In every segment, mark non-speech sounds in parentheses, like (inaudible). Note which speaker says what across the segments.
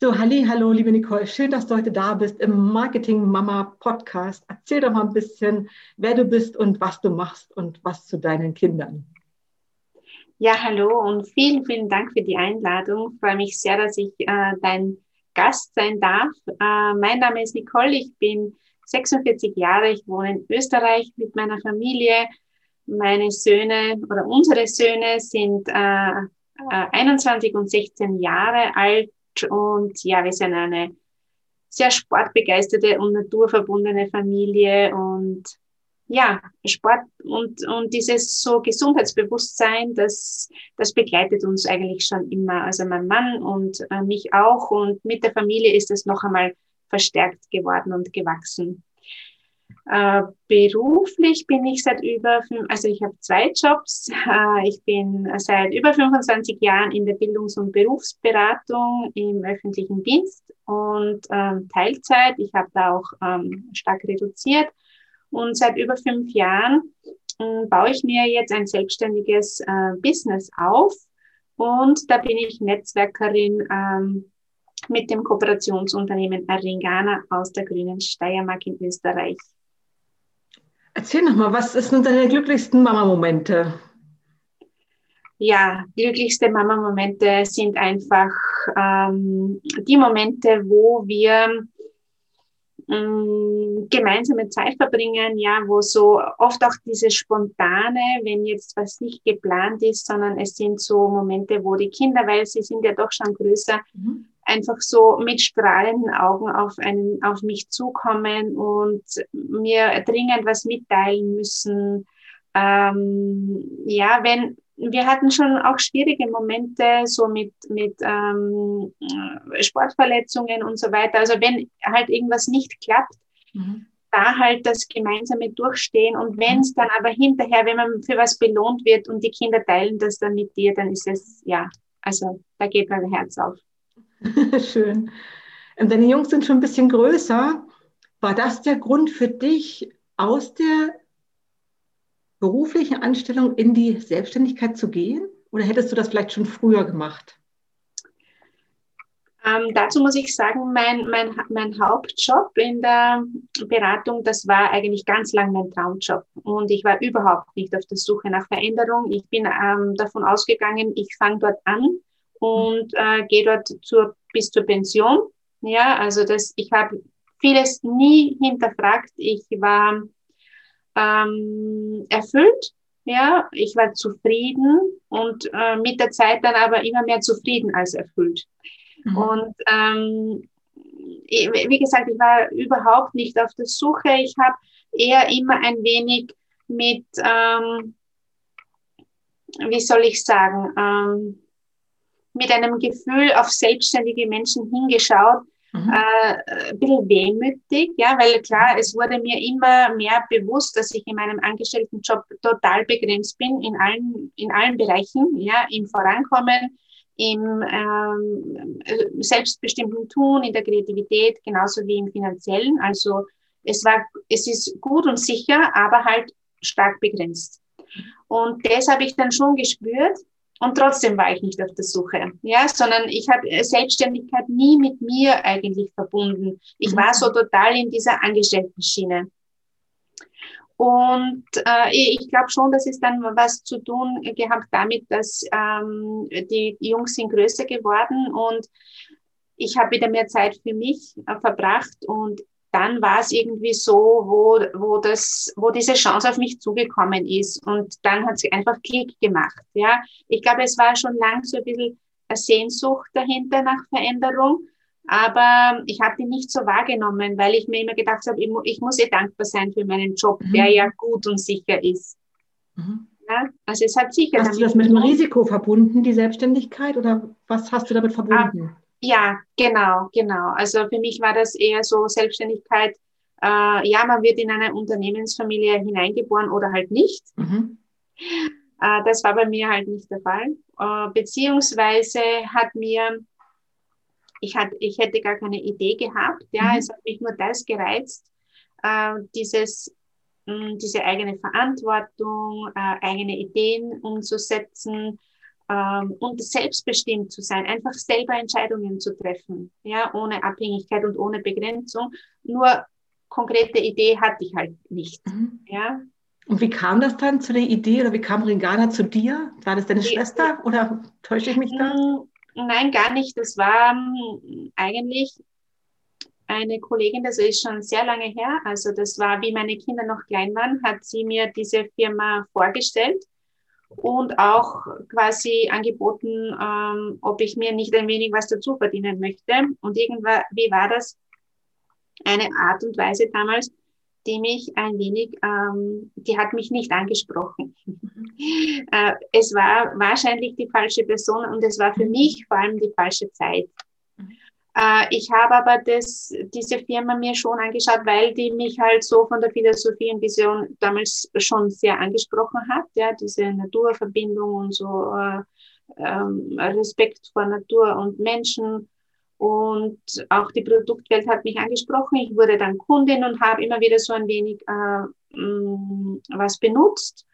Speaker 1: So, halli, hallo, liebe Nicole. Schön, dass du heute da bist im Marketing Mama Podcast. Erzähl doch mal ein bisschen, wer du bist und was du machst und was zu deinen Kindern.
Speaker 2: Ja, hallo und vielen, vielen Dank für die Einladung. Ich freue mich sehr, dass ich äh, dein Gast sein darf. Äh, mein Name ist Nicole. Ich bin 46 Jahre. Ich wohne in Österreich mit meiner Familie. Meine Söhne oder unsere Söhne sind äh, 21 äh, und 16 Jahre alt und ja, wir sind eine sehr sportbegeisterte und naturverbundene Familie und ja, Sport und, und dieses so Gesundheitsbewusstsein, das, das begleitet uns eigentlich schon immer. Also mein Mann und äh, mich auch und mit der Familie ist es noch einmal verstärkt geworden und gewachsen. Äh, beruflich bin ich seit über, also ich habe zwei Jobs. Äh, ich bin seit über 25 Jahren in der Bildungs- und Berufsberatung im öffentlichen Dienst und ähm, Teilzeit. Ich habe da auch ähm, stark reduziert. Und seit über fünf Jahren äh, baue ich mir jetzt ein selbstständiges äh, Business auf. Und da bin ich Netzwerkerin ähm, mit dem Kooperationsunternehmen Aringana aus der Grünen Steiermark in Österreich.
Speaker 1: Erzähl nochmal, was ist nun deine glücklichsten Mama-Momente?
Speaker 2: Ja, glücklichste Mama-Momente sind einfach ähm, die Momente, wo wir ähm, gemeinsame Zeit verbringen, ja, wo so oft auch diese spontane, wenn jetzt was nicht geplant ist, sondern es sind so Momente, wo die Kinder, weil sie sind ja doch schon größer, mhm einfach so mit strahlenden Augen auf, einen, auf mich zukommen und mir dringend was mitteilen müssen. Ähm, ja, wenn wir hatten schon auch schwierige Momente so mit, mit ähm, Sportverletzungen und so weiter. Also wenn halt irgendwas nicht klappt, mhm. da halt das gemeinsame Durchstehen und wenn es dann aber hinterher, wenn man für was belohnt wird und die Kinder teilen das dann mit dir, dann ist es, ja, also da geht mein Herz auf. (laughs)
Speaker 1: Schön. Ähm, deine Jungs sind schon ein bisschen größer. War das der Grund für dich, aus der beruflichen Anstellung in die Selbstständigkeit zu gehen? Oder hättest du das vielleicht schon früher gemacht?
Speaker 2: Ähm, dazu muss ich sagen, mein, mein, mein Hauptjob in der Beratung, das war eigentlich ganz lang mein Traumjob. Und ich war überhaupt nicht auf der Suche nach Veränderung. Ich bin ähm, davon ausgegangen, ich fange dort an und äh, gehe dort zur, bis zur Pension. Ja, also das, ich habe vieles nie hinterfragt. Ich war ähm, erfüllt, ja, ich war zufrieden und äh, mit der Zeit dann aber immer mehr zufrieden als erfüllt. Mhm. Und ähm, wie gesagt, ich war überhaupt nicht auf der Suche. Ich habe eher immer ein wenig mit, ähm, wie soll ich sagen, ähm, mit einem Gefühl auf selbstständige Menschen hingeschaut, mhm. äh, ein bisschen wehmütig, ja, weil klar, es wurde mir immer mehr bewusst, dass ich in meinem Angestelltenjob total begrenzt bin in allen, in allen Bereichen, ja, im Vorankommen, im ähm, selbstbestimmten Tun, in der Kreativität, genauso wie im finanziellen. Also es war, es ist gut und sicher, aber halt stark begrenzt. Und das habe ich dann schon gespürt, und trotzdem war ich nicht auf der Suche, ja, sondern ich habe Selbstständigkeit nie mit mir eigentlich verbunden. Ich war so total in dieser Angestellten-Schiene. Und äh, ich glaube schon, dass es dann was zu tun gehabt damit, dass ähm, die Jungs sind größer geworden und ich habe wieder mehr Zeit für mich äh, verbracht und dann war es irgendwie so, wo, wo, das, wo diese Chance auf mich zugekommen ist. Und dann hat es einfach Klick gemacht. Ja, ich glaube, es war schon lang so ein bisschen eine Sehnsucht dahinter nach Veränderung. Aber ich habe die nicht so wahrgenommen, weil ich mir immer gedacht habe, ich, ich muss eh dankbar sein für meinen Job, mhm. der ja gut und sicher ist.
Speaker 1: Mhm. Ja, also es hat sicher. Hast du das mit dem Risiko verbunden, die Selbstständigkeit, oder was hast du damit verbunden?
Speaker 2: Ja, genau, genau. Also für mich war das eher so Selbstständigkeit. Äh, ja, man wird in eine Unternehmensfamilie hineingeboren oder halt nicht. Mhm. Äh, das war bei mir halt nicht der Fall. Äh, beziehungsweise hat mir, ich, hat, ich hätte gar keine Idee gehabt. Ja, mhm. es hat mich nur das gereizt, äh, dieses mh, diese eigene Verantwortung, äh, eigene Ideen umzusetzen, ähm, und selbstbestimmt zu sein, einfach selber Entscheidungen zu treffen, ja, ohne Abhängigkeit und ohne Begrenzung. Nur konkrete Idee hatte ich halt nicht, mhm. ja.
Speaker 1: Und wie kam das dann zu der Idee oder wie kam Ringana zu dir? War das deine die, Schwester oder täusche ich mich da? Mm,
Speaker 2: nein, gar nicht. Das war ähm, eigentlich eine Kollegin, das ist schon sehr lange her. Also das war, wie meine Kinder noch klein waren, hat sie mir diese Firma vorgestellt und auch quasi angeboten, ähm, ob ich mir nicht ein wenig was dazu verdienen möchte. Und irgendwann, wie war das? Eine Art und Weise damals, die mich ein wenig, ähm, die hat mich nicht angesprochen. (laughs) äh, es war wahrscheinlich die falsche Person und es war für mich vor allem die falsche Zeit. Äh, ich habe aber das, diese Firma mir schon angeschaut, weil die mich halt so von der Philosophie und Vision damals schon sehr angesprochen hat, ja, diese Naturverbindung und so äh, ähm, Respekt vor Natur und Menschen und auch die Produktwelt hat mich angesprochen. Ich wurde dann Kundin und habe immer wieder so ein wenig äh, mm, was benutzt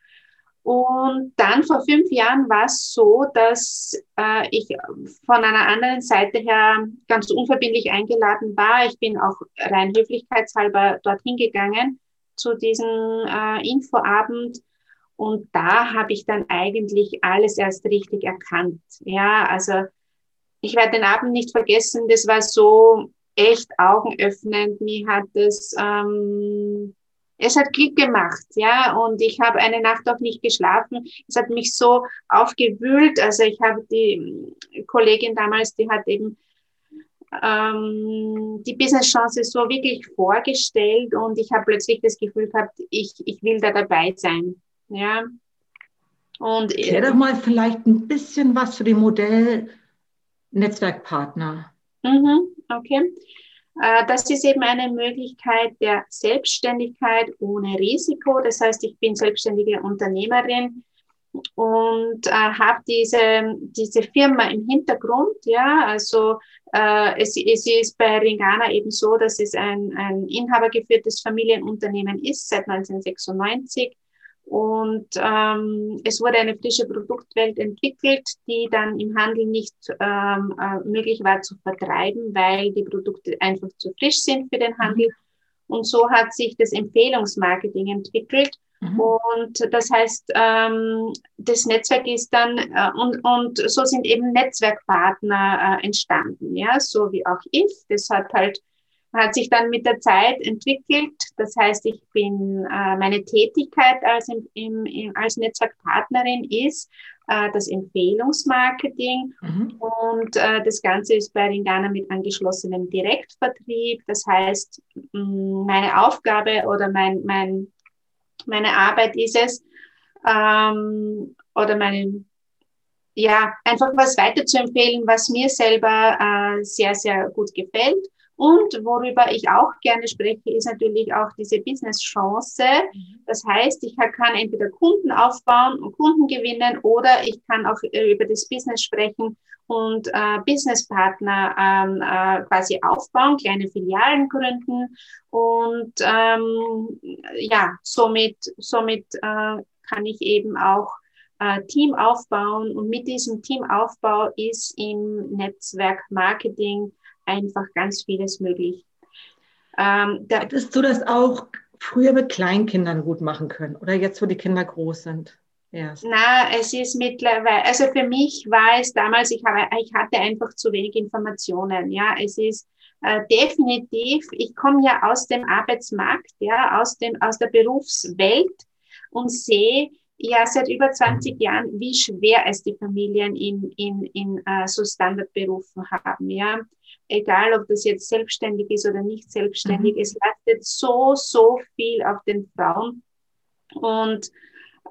Speaker 2: und dann vor fünf Jahren war es so, dass äh, ich von einer anderen Seite her ganz unverbindlich eingeladen war. Ich bin auch rein höflichkeitshalber dorthin gegangen zu diesem äh, Infoabend. Und da habe ich dann eigentlich alles erst richtig erkannt. Ja, also ich werde den Abend nicht vergessen. Das war so echt augenöffnend. Mir hat es ähm, es hat Klick gemacht, ja, und ich habe eine Nacht auch nicht geschlafen. Es hat mich so aufgewühlt. Also ich habe die Kollegin damals, die hat eben ähm, die Business-Chance so wirklich vorgestellt und ich habe plötzlich das Gefühl gehabt, ich, ich will da dabei sein, ja.
Speaker 1: Und Klär doch mal vielleicht ein bisschen was zu dem Modell Netzwerkpartner.
Speaker 2: Mhm, okay. Äh, das ist eben eine Möglichkeit der Selbstständigkeit ohne Risiko. Das heißt, ich bin selbstständige Unternehmerin und äh, habe diese, diese Firma im Hintergrund. Ja, also äh, es, es ist bei Ringana eben so, dass es ein, ein inhabergeführtes Familienunternehmen ist seit 1996 und ähm, es wurde eine frische Produktwelt entwickelt, die dann im Handel nicht ähm, äh, möglich war zu vertreiben, weil die Produkte einfach zu frisch sind für den mhm. Handel. Und so hat sich das Empfehlungsmarketing entwickelt. Mhm. Und das heißt, ähm, das Netzwerk ist dann, äh, und, und so sind eben Netzwerkpartner äh, entstanden, ja, so wie auch ich. Das hat halt hat sich dann mit der Zeit entwickelt. Das heißt, ich bin, äh, meine Tätigkeit als, im, im, im, als Netzwerkpartnerin ist äh, das Empfehlungsmarketing mhm. und äh, das Ganze ist bei Ringana mit angeschlossenem Direktvertrieb. Das heißt, meine Aufgabe oder mein, mein, meine Arbeit ist es, ähm, oder meine, ja, einfach was weiter zu empfehlen, was mir selber äh, sehr, sehr gut gefällt. Und worüber ich auch gerne spreche, ist natürlich auch diese Business-Chance. Mhm. Das heißt, ich kann entweder Kunden aufbauen und Kunden gewinnen oder ich kann auch äh, über das Business sprechen und äh, Businesspartner ähm, äh, quasi aufbauen, kleine Filialen gründen und ähm, ja, somit, somit äh, kann ich eben auch äh, Team aufbauen und mit diesem Teamaufbau ist im Netzwerk Marketing einfach ganz vieles möglich.
Speaker 1: Ähm, da Hättest du das auch früher mit Kleinkindern gut machen können oder jetzt, wo die Kinder groß sind?
Speaker 2: Erst? Na, es ist mittlerweile, also für mich war es damals, ich, habe, ich hatte einfach zu wenig Informationen. Ja, es ist äh, definitiv, ich komme ja aus dem Arbeitsmarkt, ja, aus, dem, aus der Berufswelt und sehe, ja seit über 20 Jahren, wie schwer es die Familien in, in, in uh, so Standardberufen haben. Ja, egal ob das jetzt selbstständig ist oder nicht selbstständig, mhm. es lastet so, so viel auf den Frauen. Und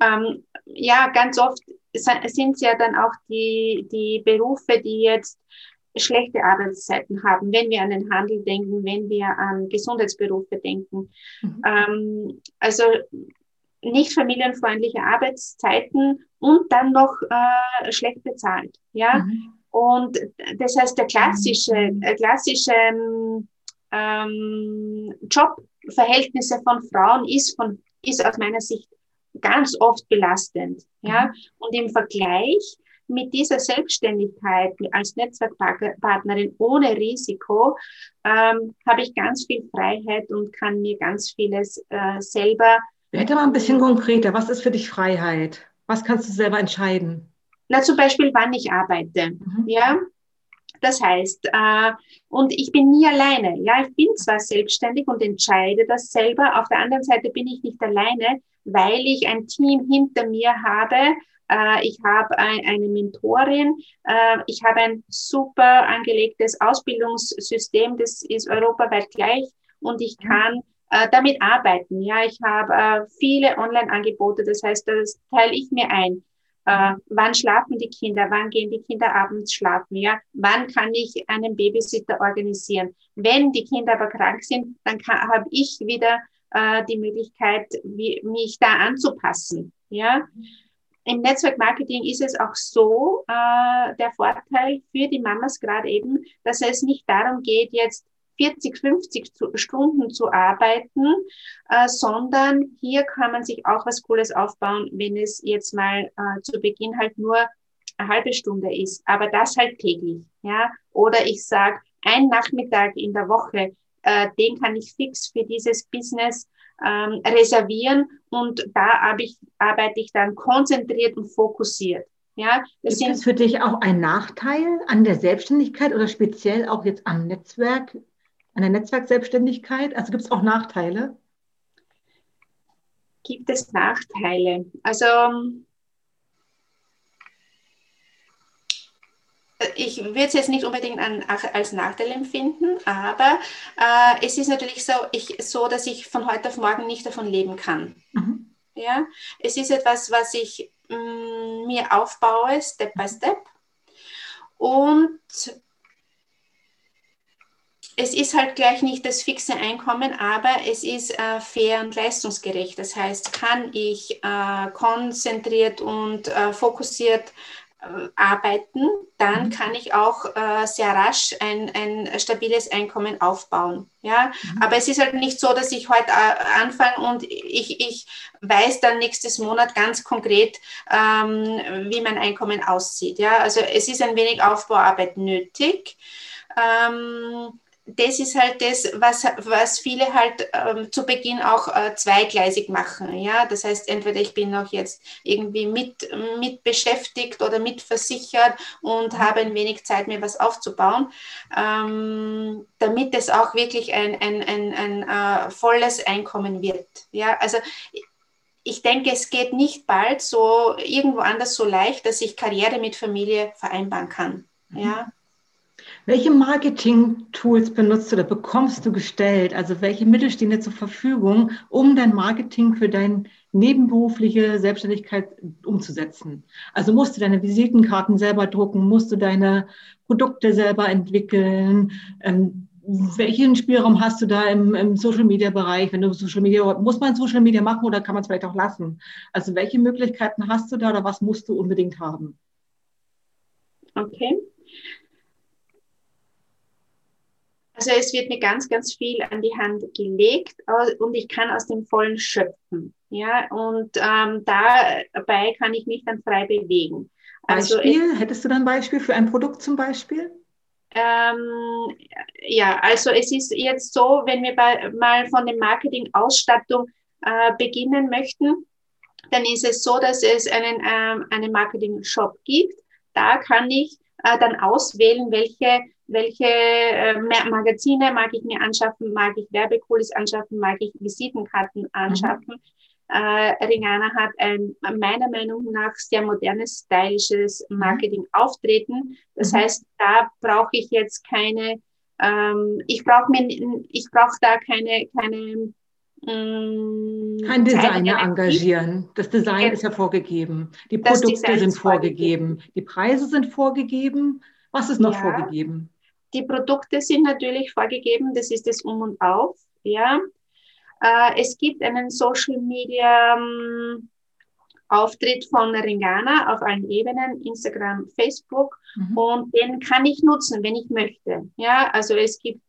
Speaker 2: ähm, ja, ganz oft sind es ja dann auch die, die Berufe, die jetzt schlechte Arbeitszeiten haben, wenn wir an den Handel denken, wenn wir an Gesundheitsberufe denken. Mhm. Ähm, also nicht familienfreundliche Arbeitszeiten und dann noch äh, schlecht bezahlt. Ja, mhm. Und das heißt, der klassische, äh, klassische ähm, Jobverhältnisse von Frauen ist, von, ist aus meiner Sicht ganz oft belastend. Ja? Mhm. Und im Vergleich mit dieser Selbstständigkeit als Netzwerkpartnerin ohne Risiko ähm, habe ich ganz viel Freiheit und kann mir ganz vieles äh, selber.
Speaker 1: Werde mal ein bisschen konkreter. Was ist für dich Freiheit? Was kannst du selber entscheiden?
Speaker 2: Na, zum Beispiel, wann ich arbeite. Mhm. Ja, das heißt, äh, und ich bin nie alleine. Ja, ich bin zwar selbstständig und entscheide das selber. Auf der anderen Seite bin ich nicht alleine, weil ich ein Team hinter mir habe. Äh, ich habe ein, eine Mentorin. Äh, ich habe ein super angelegtes Ausbildungssystem. Das ist europaweit gleich und ich mhm. kann äh, damit arbeiten. Ja, ich habe äh, viele Online-Angebote. Das heißt, das teile ich mir ein. Äh, wann schlafen die Kinder? Wann gehen die Kinder abends schlafen? Ja, wann kann ich einen Babysitter organisieren? Wenn die Kinder aber krank sind, dann habe ich wieder äh, die Möglichkeit, wie, mich da anzupassen. Ja, im Netzwerkmarketing ist es auch so, äh, der Vorteil für die Mamas gerade eben, dass es nicht darum geht, jetzt 40, 50 zu, Stunden zu arbeiten, äh, sondern hier kann man sich auch was Cooles aufbauen, wenn es jetzt mal äh, zu Beginn halt nur eine halbe Stunde ist, aber das halt täglich, ja. Oder ich sage, ein Nachmittag in der Woche, äh, den kann ich fix für dieses Business ähm, reservieren und da ich, arbeite ich dann konzentriert und fokussiert. Ja,
Speaker 1: das ist das für dich auch ein Nachteil an der Selbstständigkeit oder speziell auch jetzt am Netzwerk an der Netzwerkselbstständigkeit? Also gibt es auch Nachteile?
Speaker 2: Gibt es Nachteile? Also ich würde es jetzt nicht unbedingt an, als Nachteil empfinden, aber äh, es ist natürlich so, ich, so, dass ich von heute auf morgen nicht davon leben kann. Mhm. Ja? Es ist etwas, was ich mh, mm, mir aufbaue, Step by Step. Und es ist halt gleich nicht das fixe Einkommen, aber es ist äh, fair und leistungsgerecht. Das heißt, kann ich äh, konzentriert und äh, fokussiert äh, arbeiten, dann mhm. kann ich auch äh, sehr rasch ein, ein stabiles Einkommen aufbauen. Ja, mhm. aber es ist halt nicht so, dass ich heute äh, anfange und ich, ich weiß dann nächstes Monat ganz konkret, ähm, wie mein Einkommen aussieht. Ja, also es ist ein wenig Aufbauarbeit nötig. Ähm, das ist halt das, was, was viele halt ähm, zu Beginn auch äh, zweigleisig machen. Ja? Das heißt, entweder ich bin noch jetzt irgendwie mit, mit beschäftigt oder mit versichert und mhm. habe ein wenig Zeit, mir was aufzubauen, ähm, damit es auch wirklich ein, ein, ein, ein äh, volles Einkommen wird. Ja? Also ich denke, es geht nicht bald so irgendwo anders so leicht, dass ich Karriere mit Familie vereinbaren kann. Mhm. Ja?
Speaker 1: Welche Marketing-Tools benutzt du oder bekommst du gestellt? Also welche Mittel stehen dir zur Verfügung, um dein Marketing für deine nebenberufliche Selbstständigkeit umzusetzen? Also musst du deine Visitenkarten selber drucken, musst du deine Produkte selber entwickeln? Ähm, welchen Spielraum hast du da im, im Social Media Bereich? Wenn du Social Media, muss man Social Media machen oder kann man es vielleicht auch lassen? Also welche Möglichkeiten hast du da oder was musst du unbedingt haben?
Speaker 2: Okay. Also es wird mir ganz, ganz viel an die Hand gelegt und ich kann aus dem Vollen schöpfen. Ja, und ähm, dabei kann ich mich dann frei bewegen.
Speaker 1: Also Beispiel? Es, Hättest du dann ein Beispiel für ein Produkt zum Beispiel?
Speaker 2: Ähm, ja, also es ist jetzt so, wenn wir bei, mal von der Marketing-Ausstattung äh, beginnen möchten, dann ist es so, dass es einen, ähm, einen Marketing-Shop gibt. Da kann ich äh, dann auswählen, welche welche äh, Magazine mag ich mir anschaffen, mag ich Werbekulis anschaffen, mag ich Visitenkarten anschaffen. Mhm. Äh, Ringana hat ein meiner Meinung nach sehr modernes, stylisches mhm. Marketing-Auftreten. Das mhm. heißt, da brauche ich jetzt keine, ähm, ich brauche mir, ich brauche da keine, keine
Speaker 1: mm, kein Designer engagieren. Das Design ist ja vorgegeben. Die Produkte sind vorgegeben. vorgegeben. Die Preise sind vorgegeben. Was ist noch ja. vorgegeben?
Speaker 2: Die Produkte sind natürlich vorgegeben, das ist das Um und Auf. Ja. Äh, es gibt einen Social Media ähm, Auftritt von Ringana auf allen Ebenen, Instagram, Facebook, mhm. und den kann ich nutzen, wenn ich möchte. Ja, also es gibt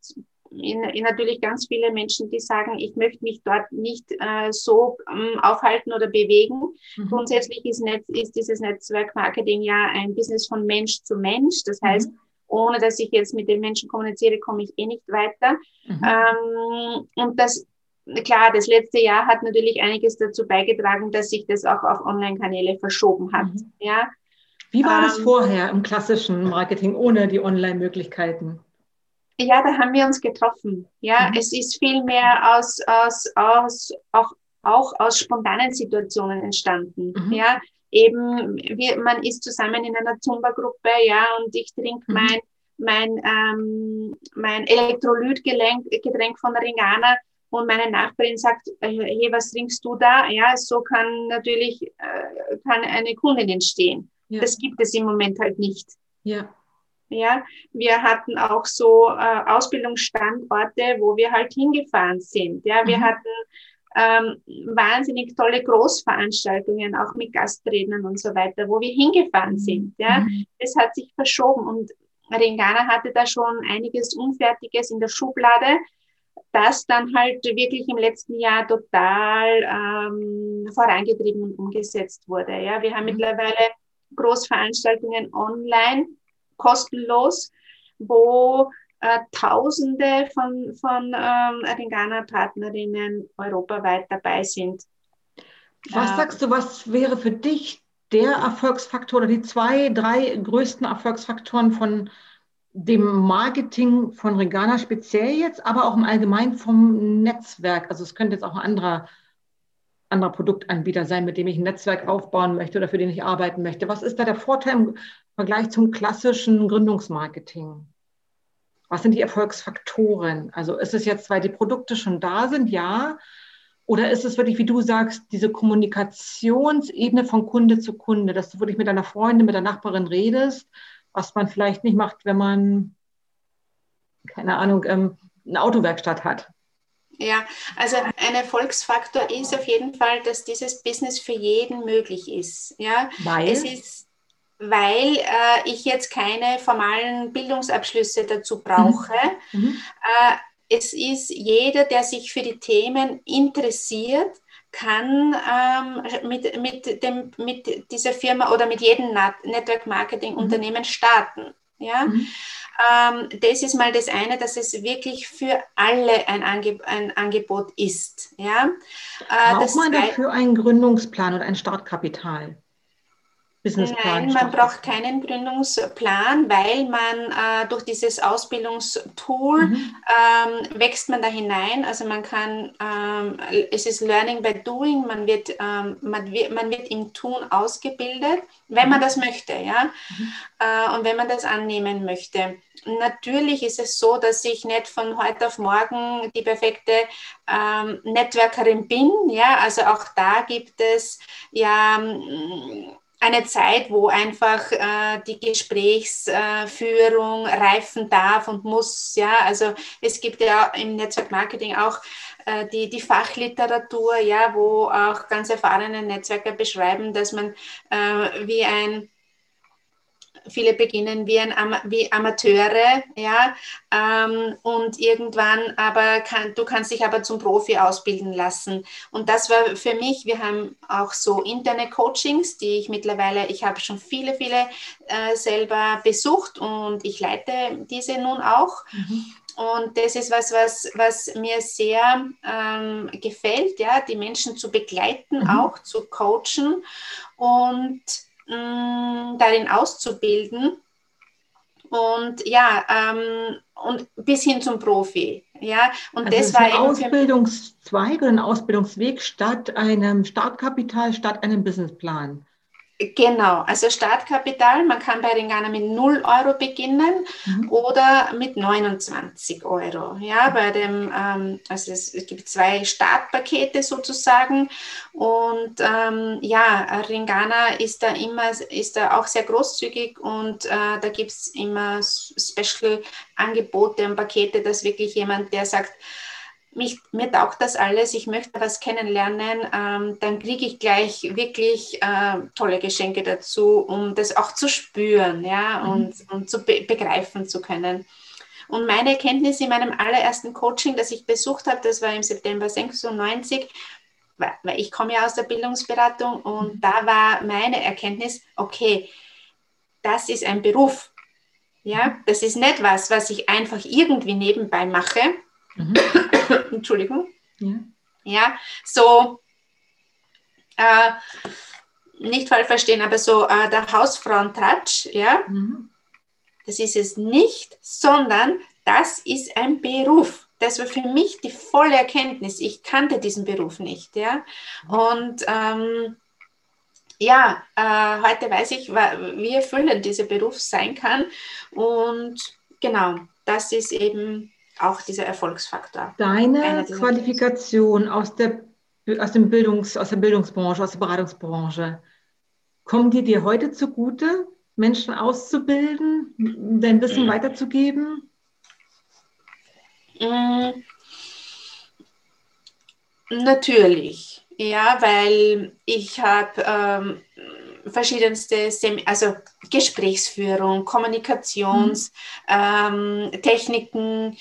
Speaker 2: in, in natürlich ganz viele Menschen, die sagen, ich möchte mich dort nicht äh, so ähm, aufhalten oder bewegen. Mhm. Grundsätzlich ist, Netz, ist dieses Netzwerkmarketing ja ein Business von Mensch zu Mensch. Das mhm. Ohne dass ich jetzt mit den Menschen kommuniziere, komme ich eh nicht weiter. Mhm. Ähm, und das, klar, das letzte Jahr hat natürlich einiges dazu beigetragen, dass sich das auch auf Online-Kanäle verschoben hat. Mhm. Ja.
Speaker 1: Wie war ähm, das vorher im klassischen Marketing ohne die Online-Möglichkeiten?
Speaker 2: Ja, da haben wir uns getroffen. Ja, mhm. es ist viel mehr aus, aus, aus, auch, auch aus spontanen Situationen entstanden. Mhm. Ja, eben, wir, man ist zusammen in einer Zumba-Gruppe, ja, und ich trinke mhm. mein, mein, ähm, mein Elektrolytgetränk von Ringana und meine Nachbarin sagt, äh, hey, was trinkst du da? Ja, so kann natürlich, äh, kann eine Kundin entstehen. Ja. Das gibt es im Moment halt nicht.
Speaker 1: Ja.
Speaker 2: Ja, wir hatten auch so äh, Ausbildungsstandorte, wo wir halt hingefahren sind. Ja, wir mhm. hatten ähm, wahnsinnig tolle Großveranstaltungen, auch mit Gastrednern und so weiter, wo wir hingefahren mhm. sind. Ja, mhm. es hat sich verschoben und Ringana hatte da schon einiges Unfertiges in der Schublade, das dann halt wirklich im letzten Jahr total ähm, vorangetrieben und umgesetzt wurde. Ja, wir haben mhm. mittlerweile Großveranstaltungen online kostenlos, wo äh, Tausende von, von ähm, Ringana-Partnerinnen europaweit dabei sind.
Speaker 1: Was äh, sagst du, was wäre für dich der Erfolgsfaktor oder die zwei, drei größten Erfolgsfaktoren von dem Marketing von Regana speziell jetzt, aber auch im Allgemeinen vom Netzwerk? Also es könnte jetzt auch ein anderer, anderer Produktanbieter sein, mit dem ich ein Netzwerk aufbauen möchte oder für den ich arbeiten möchte. Was ist da der Vorteil im Vergleich zum klassischen Gründungsmarketing? Was sind die Erfolgsfaktoren? Also ist es jetzt, weil die Produkte schon da sind, ja? Oder ist es wirklich, wie du sagst, diese Kommunikationsebene von Kunde zu Kunde, dass du wirklich mit deiner Freundin, mit der Nachbarin redest, was man vielleicht nicht macht, wenn man, keine Ahnung, ähm, eine Autowerkstatt hat?
Speaker 2: Ja, also ein Erfolgsfaktor ist auf jeden Fall, dass dieses Business für jeden möglich ist. Ja,
Speaker 1: weil
Speaker 2: es ist weil äh, ich jetzt keine formalen Bildungsabschlüsse dazu brauche. Mhm. mhm. Äh, es ist jeder, der sich für die Themen interessiert, kann ähm, mit, mit, dem, mit dieser Firma oder mit jedem Network Marketing Unternehmen mhm. starten. Ja? Mhm. Ähm, das ist mal das eine, dass es wirklich für alle ein, Angeb ein Angebot ist. Ja?
Speaker 1: Äh, Braucht man dafür einen Gründungsplan oder ein Startkapital?
Speaker 2: Businessplan? Nein, man braucht keinen Gründungsplan, weil man äh, durch dieses Ausbildungstool mhm. ähm, wächst man da hinein. Also man kann, ähm, es ist Learning by Doing, man wird, ähm, man, wird, man wird im Tun ausgebildet, wenn mhm. man das möchte, ja, mhm. äh, und wenn man das annehmen möchte. Natürlich ist es so, dass ich nicht von heute auf morgen die perfekte ähm, Networkerin bin, ja, also auch da gibt es ja eine Zeit, wo einfach äh, die Gesprächsführung reifen darf und muss. Ja, also es gibt ja im Netzwerkmarketing auch äh, die, die Fachliteratur, ja, wo auch ganz erfahrene Netzwerker beschreiben, dass man äh, wie ein viele beginnen wie, ein, wie Amateure, ja, ähm, und irgendwann aber kann, du kannst dich aber zum Profi ausbilden lassen. Und das war für mich, wir haben auch so interne Coachings, die ich mittlerweile, ich habe schon viele, viele äh, selber besucht und ich leite diese nun auch. Mhm. Und das ist was, was, was mir sehr ähm, gefällt, ja, die Menschen zu begleiten, mhm. auch zu coachen. Und mh, darin auszubilden. Und ja, ähm, und bis hin zum Profi. Ja, und
Speaker 1: also das war ein Ausbildungszweig oder ein Ausbildungsweg statt einem Startkapital, statt einem Businessplan.
Speaker 2: Genau, also Startkapital, man kann bei Ringana mit 0 Euro beginnen mhm. oder mit 29 Euro. Ja, bei dem, ähm, also es, gibt zwei Startpakete sozusagen und ähm, ja, Ringana ist da immer, ist da auch sehr großzügig und äh, da gibt es immer Special-Angebote und Pakete, dass wirklich jemand, der sagt, mich, mir taugt das alles, ich möchte was kennenlernen, ähm, dann kriege ich gleich wirklich äh, tolle Geschenke dazu, um das auch zu spüren ja, mhm. und, und zu be begreifen zu können. Und meine Erkenntnis in meinem allerersten Coaching, das ich besucht habe, das war im September 96, weil ich komme ja aus der Bildungsberatung und mhm. da war meine Erkenntnis, okay, das ist ein Beruf. Ja, das ist nicht was, was ich einfach irgendwie nebenbei mache. Mhm. (coughs) Entschuldigung. Ja. ja, so äh, nicht falsch verstehen, aber so äh, der Hausfrauentouch, ja, mhm. das ist es nicht, sondern das ist ein Beruf. Das war für mich die volle Erkenntnis. Ich kannte diesen Beruf nicht, ja. Und ähm, ja, äh, heute weiß ich, wie erfüllend dieser Beruf sein kann. Und genau, das ist eben auch dieser Erfolgsfaktor.
Speaker 1: Deine Qualifikation aus der aus, dem Bildungs, aus der Bildungsbranche, aus der Beratungsbranche. Kommen die dir heute zugute, Menschen auszubilden, dein Wissen weiterzugeben?
Speaker 2: Mm, natürlich, ja, weil ich habe ähm, verschiedenste, Sem also Gesprächsführung, Kommunikationstechniken, mhm. ähm,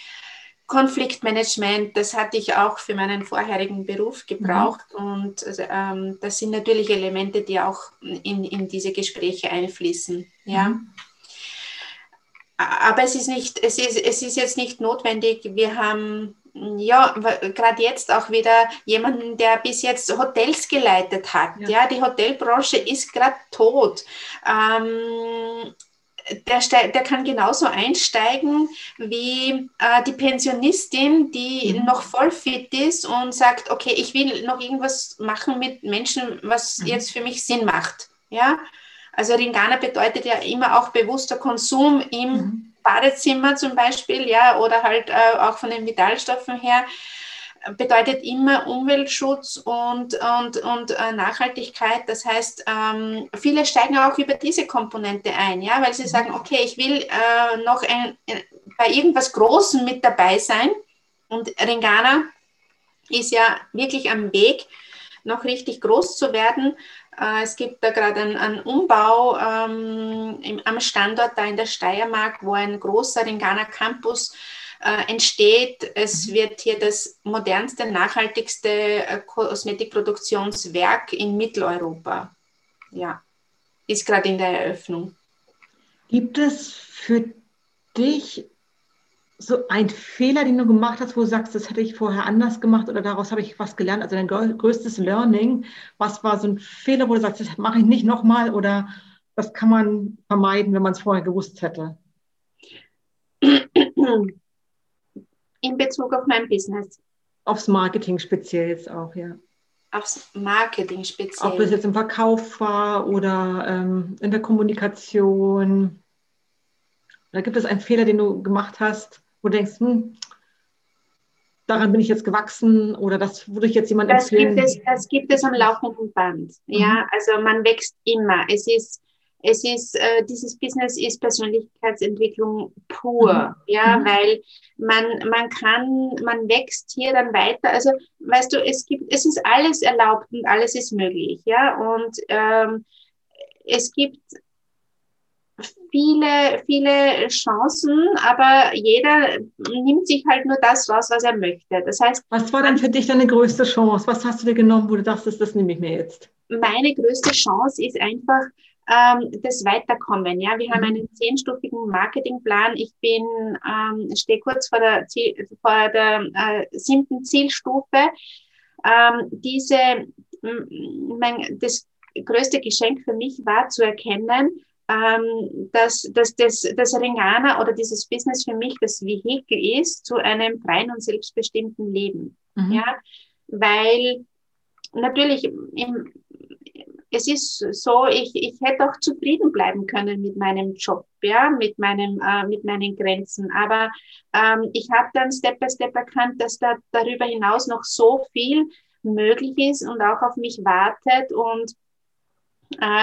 Speaker 2: Konfliktmanagement, das hatte ich auch für meinen vorherigen Beruf gebraucht mhm. und ähm, das sind natürlich Elemente, die auch in, in diese Gespräche einfließen. Ja. Mhm. Aber es ist, nicht, es, ist, es ist jetzt nicht notwendig. Wir haben ja, gerade jetzt auch wieder jemanden, der bis jetzt Hotels geleitet hat. Ja, ja die Hotelbranche ist gerade tot. Ähm, der, der kann genauso einsteigen wie äh, die Pensionistin, die mhm. noch voll fit ist und sagt, okay, ich will noch irgendwas machen mit Menschen, was mhm. jetzt für mich Sinn macht. Ja? Also Ringana bedeutet ja immer auch bewusster Konsum im mhm. Badezimmer zum Beispiel, ja, oder halt äh, auch von den Vitalstoffen her bedeutet immer Umweltschutz und, und, und äh, Nachhaltigkeit. Das heißt, ähm, viele steigen auch über diese Komponente ein, ja, weil sie sagen, okay, ich will äh, noch ein, äh, bei irgendwas Großem mit dabei sein. Und Ringana ist ja wirklich am Weg, noch richtig groß zu werden. Es gibt da gerade einen, einen Umbau ähm, im, am Standort da in der Steiermark, wo ein großer Ringana Campus äh, entsteht. Es wird hier das modernste, nachhaltigste äh, Kosmetikproduktionswerk in Mitteleuropa. Ja, ist gerade in der Eröffnung.
Speaker 1: Gibt es für dich so einen Fehler, den du gemacht hast, wo du sagst, das hätte ich vorher anders gemacht oder daraus habe ich was gelernt? Also dein größtes Learning, was war so ein Fehler, wo du sagst, das mache ich nicht nochmal oder das kann man vermeiden, wenn man es vorher gewusst hätte? (clears throat)
Speaker 2: in Bezug auf mein Business.
Speaker 1: Aufs Marketing speziell jetzt auch, ja.
Speaker 2: Aufs Marketing speziell.
Speaker 1: Ob es jetzt im Verkauf war oder ähm, in der Kommunikation. Da gibt es einen Fehler, den du gemacht hast, wo du denkst, hm, daran bin ich jetzt gewachsen oder das würde ich jetzt jemandem empfehlen.
Speaker 2: Gibt es, das gibt es am laufenden Band. Mhm. Ja, also man wächst immer. Es ist es ist, äh, dieses Business ist Persönlichkeitsentwicklung pur, mhm. ja, mhm. weil man, man kann, man wächst hier dann weiter. Also, weißt du, es gibt, es ist alles erlaubt und alles ist möglich, ja, und ähm, es gibt viele, viele Chancen, aber jeder nimmt sich halt nur das raus, was er möchte. Das heißt,
Speaker 1: was war dann für dich deine größte Chance? Was hast du dir genommen, wo du dachtest, das nehme ich mir jetzt?
Speaker 2: Meine größte Chance ist einfach, ähm, das Weiterkommen. Ja, wir haben mhm. einen zehnstufigen Marketingplan. Ich bin, ähm, stehe kurz vor der, vor der äh, siebten Zielstufe. Ähm, diese, mein, das größte Geschenk für mich war zu erkennen, ähm, dass, dass das, das Ringana oder dieses Business für mich das Vehikel ist zu einem freien und selbstbestimmten Leben. Mhm. Ja, weil natürlich im, es ist so, ich, ich hätte auch zufrieden bleiben können mit meinem Job, ja, mit, meinem, äh, mit meinen Grenzen. Aber ähm, ich habe dann Step by Step erkannt, dass da darüber hinaus noch so viel möglich ist und auch auf mich wartet. Und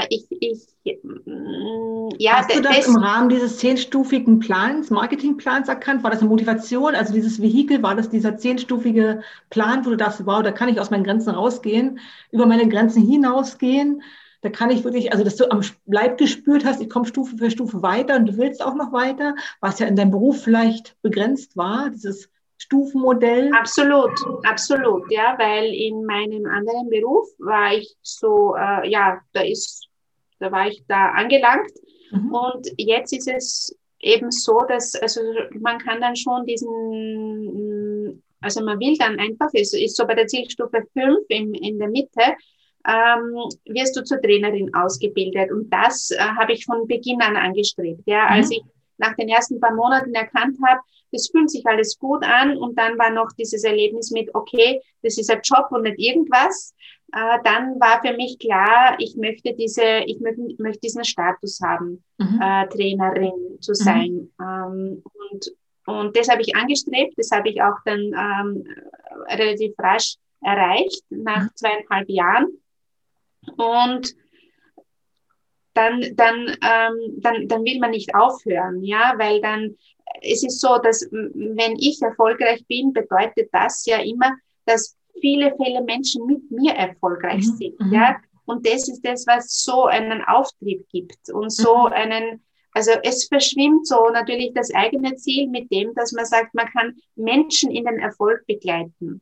Speaker 2: ich, ich
Speaker 1: mm, ja, Hast du das, das im Rahmen dieses zehnstufigen Plans, Marketingplans erkannt? War das eine Motivation? Also dieses Vehikel, war das dieser zehnstufige Plan, wo du dachtest, wow, da kann ich aus meinen Grenzen rausgehen, über meine Grenzen hinausgehen? da kann ich wirklich, also dass du am Leib gespürt hast, ich komme Stufe für Stufe weiter und du willst auch noch weiter, was ja in deinem Beruf vielleicht begrenzt war, dieses Stufenmodell?
Speaker 2: Absolut, absolut, ja, weil in meinem anderen Beruf war ich so, äh, ja, da ist, da war ich da angelangt mhm. und jetzt ist es eben so, dass, also man kann dann schon diesen, also man will dann einfach, es ist so bei der Zielstufe 5 in, in der Mitte, ähm, wirst du zur Trainerin ausgebildet. Und das äh, habe ich von Beginn an angestrebt. Ja, mhm. als ich nach den ersten paar Monaten erkannt habe, das fühlt sich alles gut an und dann war noch dieses Erlebnis mit, okay, das ist ein Job und nicht irgendwas. Äh, dann war für mich klar, ich möchte diese, ich möchte, möchte diesen Status haben, mhm. äh, Trainerin zu mhm. sein. Mhm. Ähm, und, und das habe ich angestrebt, das habe ich auch dann ähm, relativ rasch erreicht, nach mhm. zweieinhalb Jahren. Und dann, dann, ähm, dann, dann will man nicht aufhören, ja, weil dann es ist so, dass wenn ich erfolgreich bin, bedeutet das ja immer, dass viele, viele Menschen mit mir erfolgreich mhm. sind, mhm. ja. Und das ist das, was so einen Auftrieb gibt und so mhm. einen, also es verschwimmt so natürlich das eigene Ziel mit dem, dass man sagt, man kann Menschen in den Erfolg begleiten.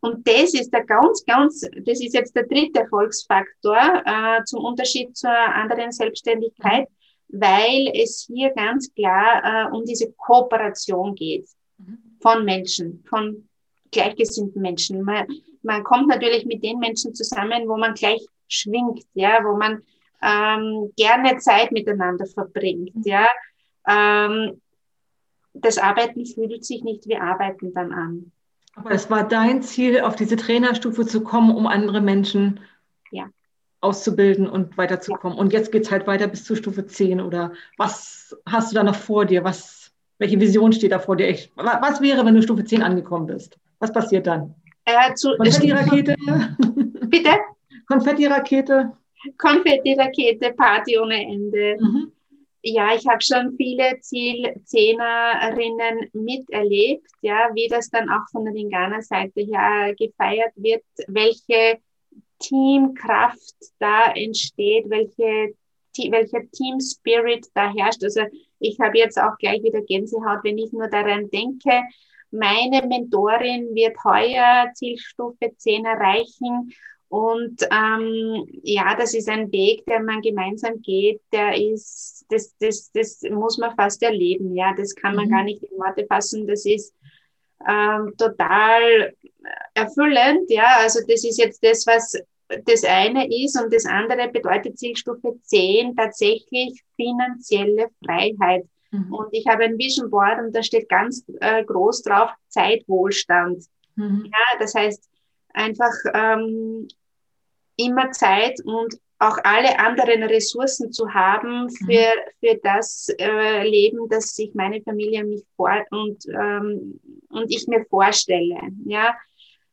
Speaker 2: Und das ist der ganz, ganz, das ist jetzt der dritte Erfolgsfaktor äh, zum Unterschied zur anderen Selbstständigkeit, weil es hier ganz klar äh, um diese Kooperation geht von Menschen, von gleichgesinnten Menschen. Man, man kommt natürlich mit den Menschen zusammen, wo man gleich schwingt, ja, wo man ähm, gerne Zeit miteinander verbringt, ja. Ähm, das Arbeiten fühlt sich nicht wie Arbeiten dann an.
Speaker 1: Aber es war dein Ziel, auf diese Trainerstufe zu kommen, um andere Menschen ja. auszubilden und weiterzukommen. Ja. Und jetzt geht es halt weiter bis zur Stufe 10. Oder was hast du da noch vor dir? Was, welche Vision steht da vor dir? Ich, was wäre, wenn du Stufe 10 angekommen bist? Was passiert dann?
Speaker 2: Äh, Konfetti-Rakete? (laughs) Bitte?
Speaker 1: Konfetti-Rakete?
Speaker 2: Konfetti-Rakete, Party ohne Ende. Mhm. Ja, ich habe schon viele Zielzehnerinnen miterlebt, ja, wie das dann auch von der Lingana-Seite her gefeiert wird, welche Teamkraft da entsteht, welche, welcher Team Spirit da herrscht. Also ich habe jetzt auch gleich wieder Gänsehaut, wenn ich nur daran denke, meine Mentorin wird heuer Zielstufe 10 erreichen und ähm, ja, das ist ein Weg, der man gemeinsam geht, der ist, das, das, das muss man fast erleben, ja, das kann man mhm. gar nicht in Worte fassen, das ist ähm, total erfüllend, ja, also das ist jetzt das, was das eine ist und das andere bedeutet Zielstufe 10 tatsächlich finanzielle Freiheit. Mhm. Und ich habe ein Vision Board und da steht ganz äh, groß drauf Zeitwohlstand. Mhm. Ja, das heißt, einfach ähm, immer Zeit und auch alle anderen Ressourcen zu haben für, mhm. für das äh, Leben, das sich meine Familie mich vor und, ähm, und ich mir vorstelle. Ja,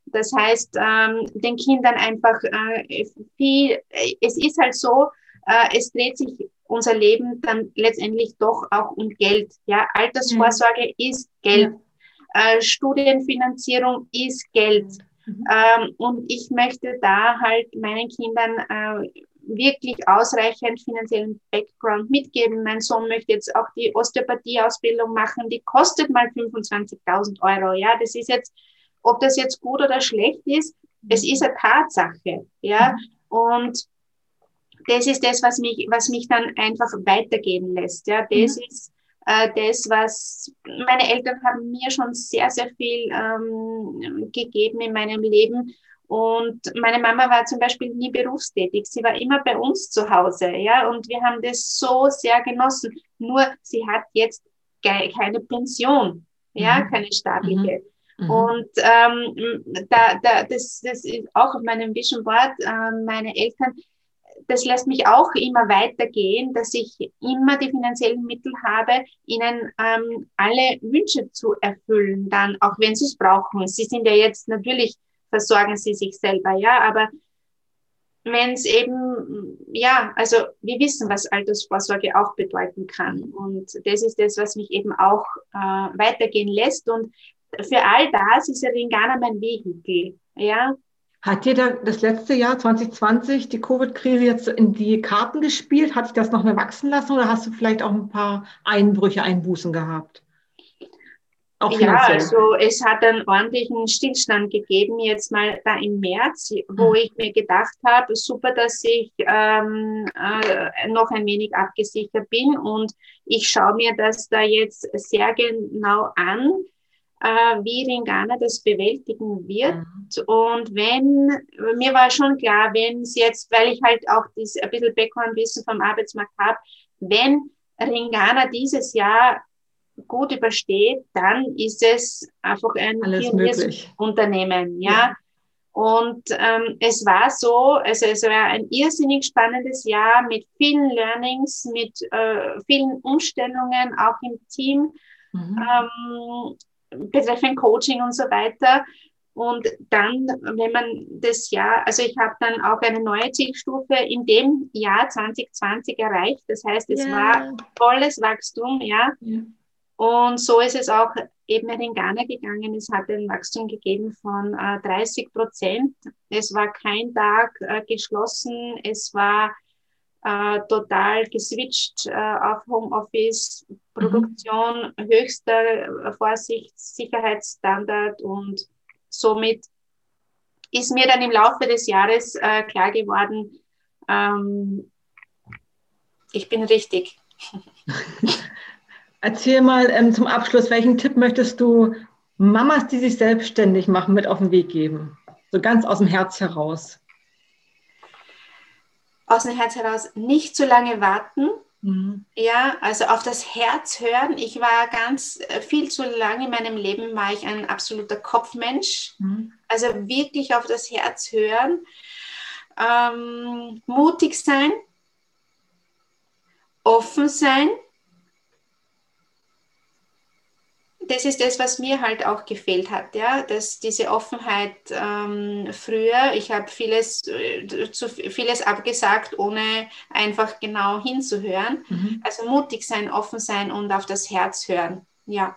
Speaker 2: das heißt, ähm, den Kindern einfach äh, viel, es ist halt so, äh, es dreht sich unser Leben dann letztendlich doch auch um Geld. Ja, Altersvorsorge mhm. ist Geld. Ja. Äh, Studienfinanzierung ist Geld. Mhm. Ähm, und ich möchte da halt meinen Kindern äh, wirklich ausreichend finanziellen Background mitgeben. Mein Sohn möchte jetzt auch die Osteopathie-Ausbildung machen, die kostet mal 25.000 Euro. Ja, das ist jetzt, ob das jetzt gut oder schlecht ist, es ist eine Tatsache. Ja, mhm. und das ist das, was mich, was mich dann einfach weitergehen lässt. Ja, das mhm. ist äh, das, was meine Eltern haben mir schon sehr, sehr viel ähm, gegeben in meinem Leben. Und meine Mama war zum Beispiel nie berufstätig. Sie war immer bei uns zu Hause, ja. Und wir haben das so sehr genossen. Nur sie hat jetzt keine Pension, ja, mhm. keine staatliche. Mhm. mhm. Und ähm, da, da, das, das ist auch auf meinem Vision Board. Äh, meine Eltern das lässt mich auch immer weitergehen, dass ich immer die finanziellen Mittel habe, ihnen ähm, alle Wünsche zu erfüllen, dann auch wenn sie es brauchen. Sie sind ja jetzt natürlich, versorgen sie sich selber, ja, aber wenn es eben, ja, also wir wissen, was Altersvorsorge auch bedeuten kann. Und das ist das, was mich eben auch äh, weitergehen lässt. Und für all das ist ja Ringana mein Vehikel, ja.
Speaker 1: Hat dir da das letzte Jahr 2020 die Covid-Krise jetzt in die Karten gespielt? Hat sich das noch mehr wachsen lassen oder hast du vielleicht auch ein paar Einbrüche, Einbußen gehabt?
Speaker 2: Auch ja, also es hat einen ordentlichen Stillstand gegeben, jetzt mal da im März, wo mhm. ich mir gedacht habe, super, dass ich ähm, äh, noch ein wenig abgesichert bin und ich schaue mir das da jetzt sehr genau an, äh, wie Ringana das bewältigen wird. Mhm. Und wenn, mir war schon klar, wenn es jetzt, weil ich halt auch das, ein bisschen Background-Wissen vom Arbeitsmarkt habe, wenn Ringana dieses Jahr gut übersteht, dann ist es einfach ein Unternehmen, ja. ja. Und ähm, es war so, also es war ein irrsinnig spannendes Jahr mit vielen Learnings, mit äh, vielen Umstellungen, auch im Team, mhm. ähm, betreffend Coaching und so weiter. Und dann, wenn man das Jahr, also ich habe dann auch eine neue Zielstufe in dem Jahr 2020 erreicht. Das heißt, es ja. war volles Wachstum, ja. ja. Und so ist es auch eben in Ghana gegangen. Es hat ein Wachstum gegeben von äh, 30 Prozent. Es war kein Tag äh, geschlossen. Es war äh, total geswitcht äh, auf Homeoffice, Produktion, mhm. höchster Vorsicht, Sicherheitsstandard und somit ist mir dann im Laufe des Jahres äh, klar geworden, ähm, ich bin richtig. (laughs)
Speaker 1: Erzähl mal ähm, zum Abschluss, welchen Tipp möchtest du Mamas, die sich selbstständig machen, mit auf den Weg geben? So ganz aus dem Herz heraus.
Speaker 2: Aus dem Herz heraus nicht zu lange warten. Mhm. Ja, also auf das Herz hören. Ich war ganz äh, viel zu lange in meinem Leben, war ich ein absoluter Kopfmensch. Mhm. Also wirklich auf das Herz hören. Ähm, mutig sein, offen sein das ist das, was mir halt auch gefehlt hat, ja, dass diese Offenheit ähm, früher, ich habe vieles, äh, zu vieles abgesagt, ohne einfach genau hinzuhören. Mhm. Also mutig sein, offen sein und auf das Herz hören, ja.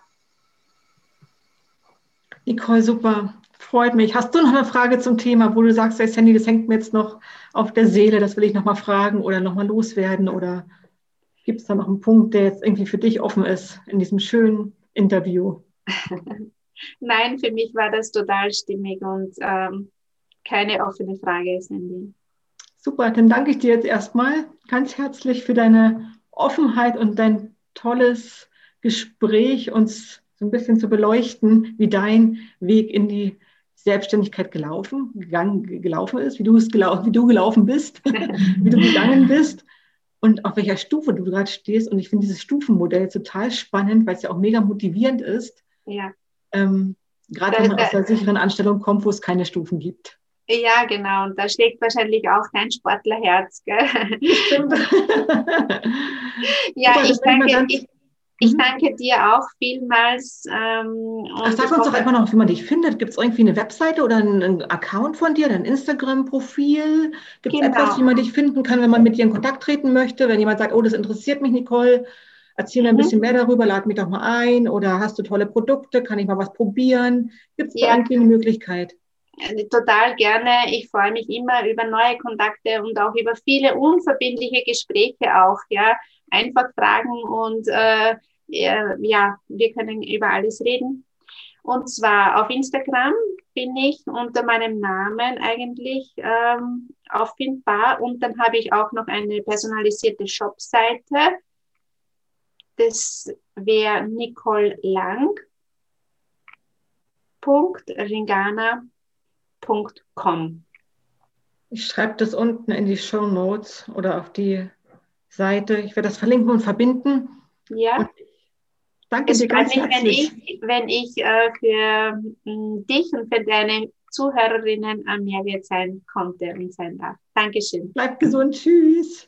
Speaker 1: Nicole, super, freut mich. Hast du noch eine Frage zum Thema, wo du sagst, hey Sandy, das hängt mir jetzt noch auf der Seele, das will ich nochmal fragen oder nochmal loswerden oder gibt es da noch einen Punkt, der jetzt irgendwie für dich offen ist in diesem schönen Interview? (laughs)
Speaker 2: Nein, für mich war das total stimmig und ähm, keine offene Frage, Sandy.
Speaker 1: Super, dann danke ich dir jetzt erstmal ganz herzlich für deine Offenheit und dein tolles Gespräch, uns so ein bisschen zu beleuchten, wie dein Weg in die Selbstständigkeit gelaufen, gegangen, gelaufen ist, wie du es gelaufen, wie du gelaufen bist, (laughs) wie du gegangen bist und auf welcher Stufe du gerade stehst. Und ich finde dieses Stufenmodell total spannend, weil es ja auch mega motivierend ist. Ja. Ähm, gerade wenn man aus der sicheren Anstellung kommt, wo es keine Stufen gibt.
Speaker 2: Ja, genau. Und da schlägt wahrscheinlich auch dein Sportlerherz. Gell? Stimmt. (laughs) (laughs) ja, Super, ich denke, ich, ich mhm. danke dir auch vielmals.
Speaker 1: Ähm, Ach, sag uns doch einfach noch, wie man dich findet. Gibt es irgendwie eine Webseite oder einen Account von dir, ein Instagram-Profil? Gibt es genau. etwas, wie man dich finden kann, wenn man mit dir in Kontakt treten möchte? Wenn jemand sagt, oh, das interessiert mich, Nicole, erzähl mir ein mhm. bisschen mehr darüber, lad mich doch mal ein. Oder hast du tolle Produkte? Kann ich mal was probieren? Gibt es ja. da irgendwie eine Möglichkeit?
Speaker 2: Äh, total gerne. Ich freue mich immer über neue Kontakte und auch über viele unverbindliche Gespräche auch, ja. Einfach fragen und äh, ja, wir können über alles reden. Und zwar auf Instagram bin ich unter meinem Namen eigentlich ähm, auffindbar und dann habe ich auch noch eine personalisierte Shopseite. Das wäre Nicole Lang. Ringana www.ecom.
Speaker 1: Ich schreibe das unten in die Show Notes oder auf die Seite. Ich werde das verlinken und verbinden.
Speaker 2: Ja. Und
Speaker 1: danke dir ganz mich,
Speaker 2: herzlich. Wenn ich, wenn ich äh, für äh, dich und für deine Zuhörerinnen am Mehrwert sein konnte und sein darf. Dankeschön.
Speaker 1: Bleib gesund. Tschüss.